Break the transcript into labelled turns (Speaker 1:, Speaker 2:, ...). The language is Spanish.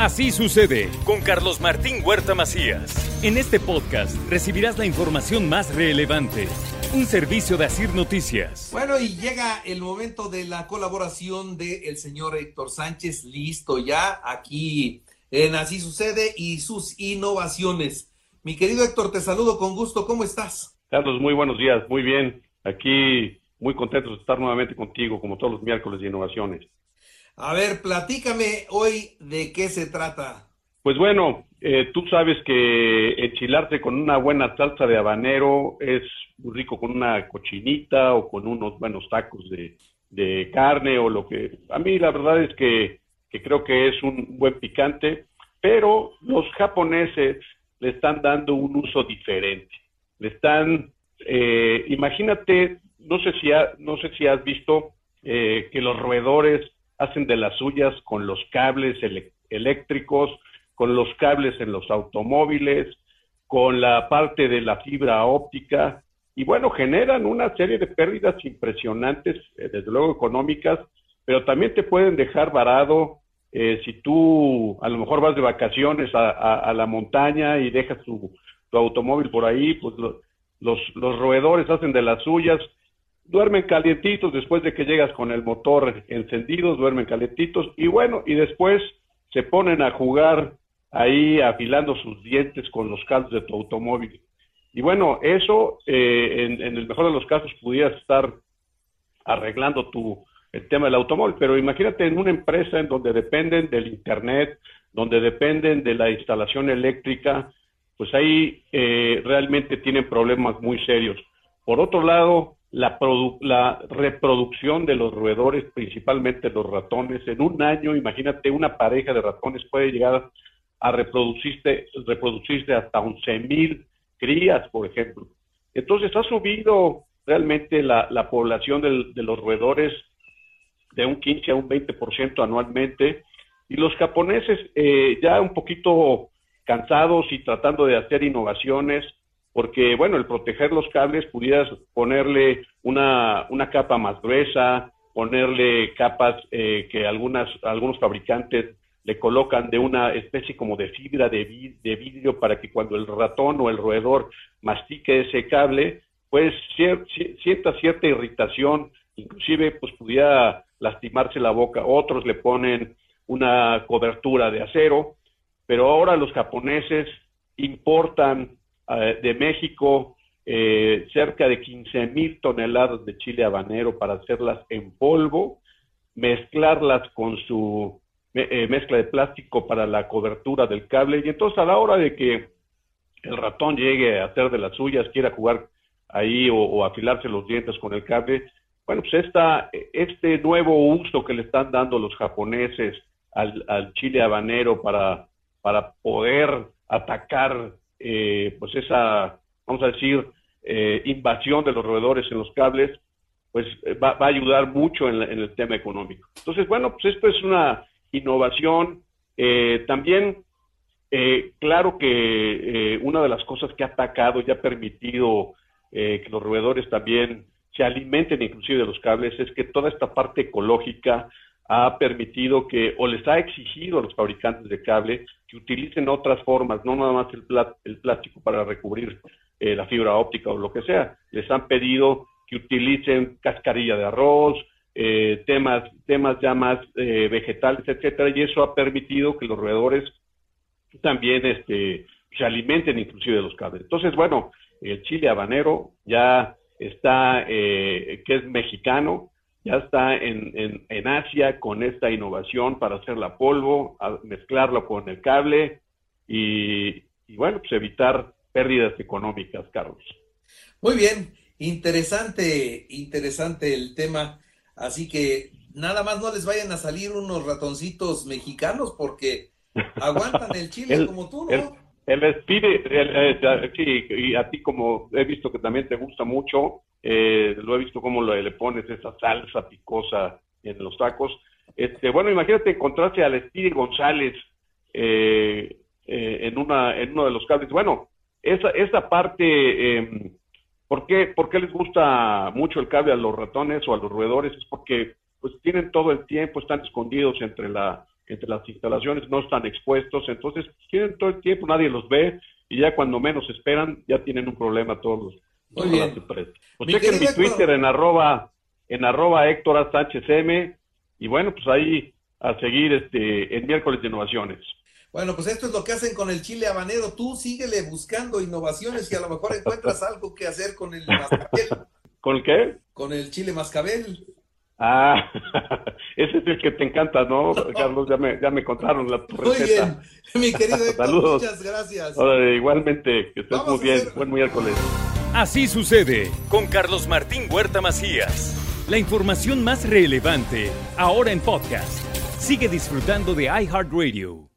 Speaker 1: Así sucede con Carlos Martín Huerta Macías. En este podcast recibirás la información más relevante. Un servicio de Asir Noticias.
Speaker 2: Bueno, y llega el momento de la colaboración del señor Héctor Sánchez, listo ya aquí en Así sucede y sus innovaciones. Mi querido Héctor, te saludo con gusto, ¿cómo estás?
Speaker 3: Carlos, muy buenos días, muy bien. Aquí muy contentos de estar nuevamente contigo, como todos los miércoles de innovaciones.
Speaker 2: A ver, platícame hoy de qué se trata.
Speaker 3: Pues bueno, eh, tú sabes que enchilarte con una buena salsa de habanero es muy rico con una cochinita o con unos buenos tacos de, de carne o lo que... A mí la verdad es que, creo que es un buen picante, pero los japoneses le están dando un uso diferente. Le están, eh, imagínate, no sé si no sé si has visto eh, que los roedores hacen de las suyas con los cables eléctricos, con los cables en los automóviles, con la parte de la fibra óptica, y bueno, generan una serie de pérdidas impresionantes, eh, desde luego económicas, pero también te pueden dejar varado eh, si tú a lo mejor vas de vacaciones a, la montaña y dejas tu, automóvil por ahí, pues los roedores hacen de las suyas, duermen calientitos después de que llegas con el motor encendido, duermen calientitos y bueno, y después se ponen a jugar ahí afilando sus dientes con los cables de tu automóvil. Y bueno, eso eh, en, en, el mejor de los casos pudieras estar arreglando tu, el tema del automóvil, pero imagínate en una empresa en donde dependen del Internet, donde dependen de la instalación eléctrica, pues ahí eh, realmente tienen problemas muy serios. Por otro lado, la, la reproducción de los roedores, principalmente los ratones, en un año, imagínate, una pareja de ratones puede llegar a reproducirse, reproducirse hasta 11 mil crías, por ejemplo. Entonces ha subido realmente la, la población del, de los roedores de un 15 a un 20% anualmente. Y los japoneses eh, ya un poquito cansados y tratando de hacer innovaciones, porque, bueno, el proteger los cables pudieras ponerle una, una capa más gruesa, ponerle capas eh, que algunas, algunos fabricantes le colocan de una especie como de fibra de, de, vidrio para que cuando el ratón o el roedor mastique ese cable, pues sienta cierta irritación, inclusive pues pudiera lastimarse la boca, otros le ponen una cobertura de acero, pero ahora los japoneses importan de México eh, cerca de 15 mil toneladas de chile habanero para hacerlas en polvo, mezclarlas con su eh, mezcla de plástico para la cobertura del cable. Y entonces a la hora de que el ratón llegue a hacer de las suyas, quiera jugar ahí o, afilarse los dientes con el cable, bueno, pues esta, este nuevo uso que le están dando los japoneses al, al chile habanero para, para poder atacar eh, pues esa, vamos a decir, eh, invasión de los roedores en los cables, pues eh, va, a ayudar mucho en, el tema económico. Entonces, bueno, pues esto es una innovación. también, claro que una de las cosas que ha atacado y ha permitido que los roedores también se alimenten inclusive de los cables es que toda esta parte ecológica ha permitido que, o les ha exigido a los fabricantes de cable que utilicen otras formas, no nada más el, plástico para recubrir eh, la fibra óptica o lo que sea. Les han pedido que utilicen cascarilla de arroz, eh, temas, temas ya más eh, vegetales, etcétera, y eso ha permitido que los roedores también este, se alimenten inclusive los cables. Entonces, bueno, el chile habanero ya está, que es mexicano, ya está en, en, Asia con esta innovación para hacer la polvo, mezclarlo con el cable y, bueno, pues evitar pérdidas económicas, Carlos.
Speaker 2: Muy bien, interesante, interesante el tema. Así que nada más no les vayan a salir unos ratoncitos mexicanos porque aguantan el chile como tú, ¿no?
Speaker 3: El, el sí, y a ti como he visto que también te gusta mucho, eh, lo he visto cómo le, pones esa salsa picosa en los tacos. Este, bueno, imagínate encontrarse al Speedy González eh, eh, en, una, en uno de los cables. Bueno, esa, esa parte, eh, ¿por, qué, ¿por qué les gusta mucho el cable a los ratones o a los roedores? Es porque pues tienen todo el tiempo, están escondidos entre la entre las instalaciones, no están expuestos, entonces tienen todo el tiempo, nadie los ve y ya cuando menos esperan ya tienen un problema todos los
Speaker 2: Muy bien.
Speaker 3: Pues chequen mi Twitter en arroba en arroba Héctor Sánchez M y bueno, pues ahí a seguir este en miércoles de innovaciones.
Speaker 2: Bueno, pues esto es lo que hacen con el chile habanero. Tú síguele buscando innovaciones y a lo mejor encuentras algo que hacer con el mascabel.
Speaker 3: ¿Con el qué?
Speaker 2: Con el chile mascabel.
Speaker 3: Ah, ese es el que te encanta, ¿no, Carlos? Ya me, ya me contaron la receta.
Speaker 2: Muy bien, mi querido Héctor,
Speaker 3: Saludos.
Speaker 2: muchas gracias.
Speaker 3: Igualmente, que estés
Speaker 2: Vamos
Speaker 3: muy bien.
Speaker 2: hacer-
Speaker 3: Buen miércoles.
Speaker 1: Así sucede con Carlos Martín Huerta Macías. La información más relevante ahora en podcast. Sigue disfrutando de iHeartRadio.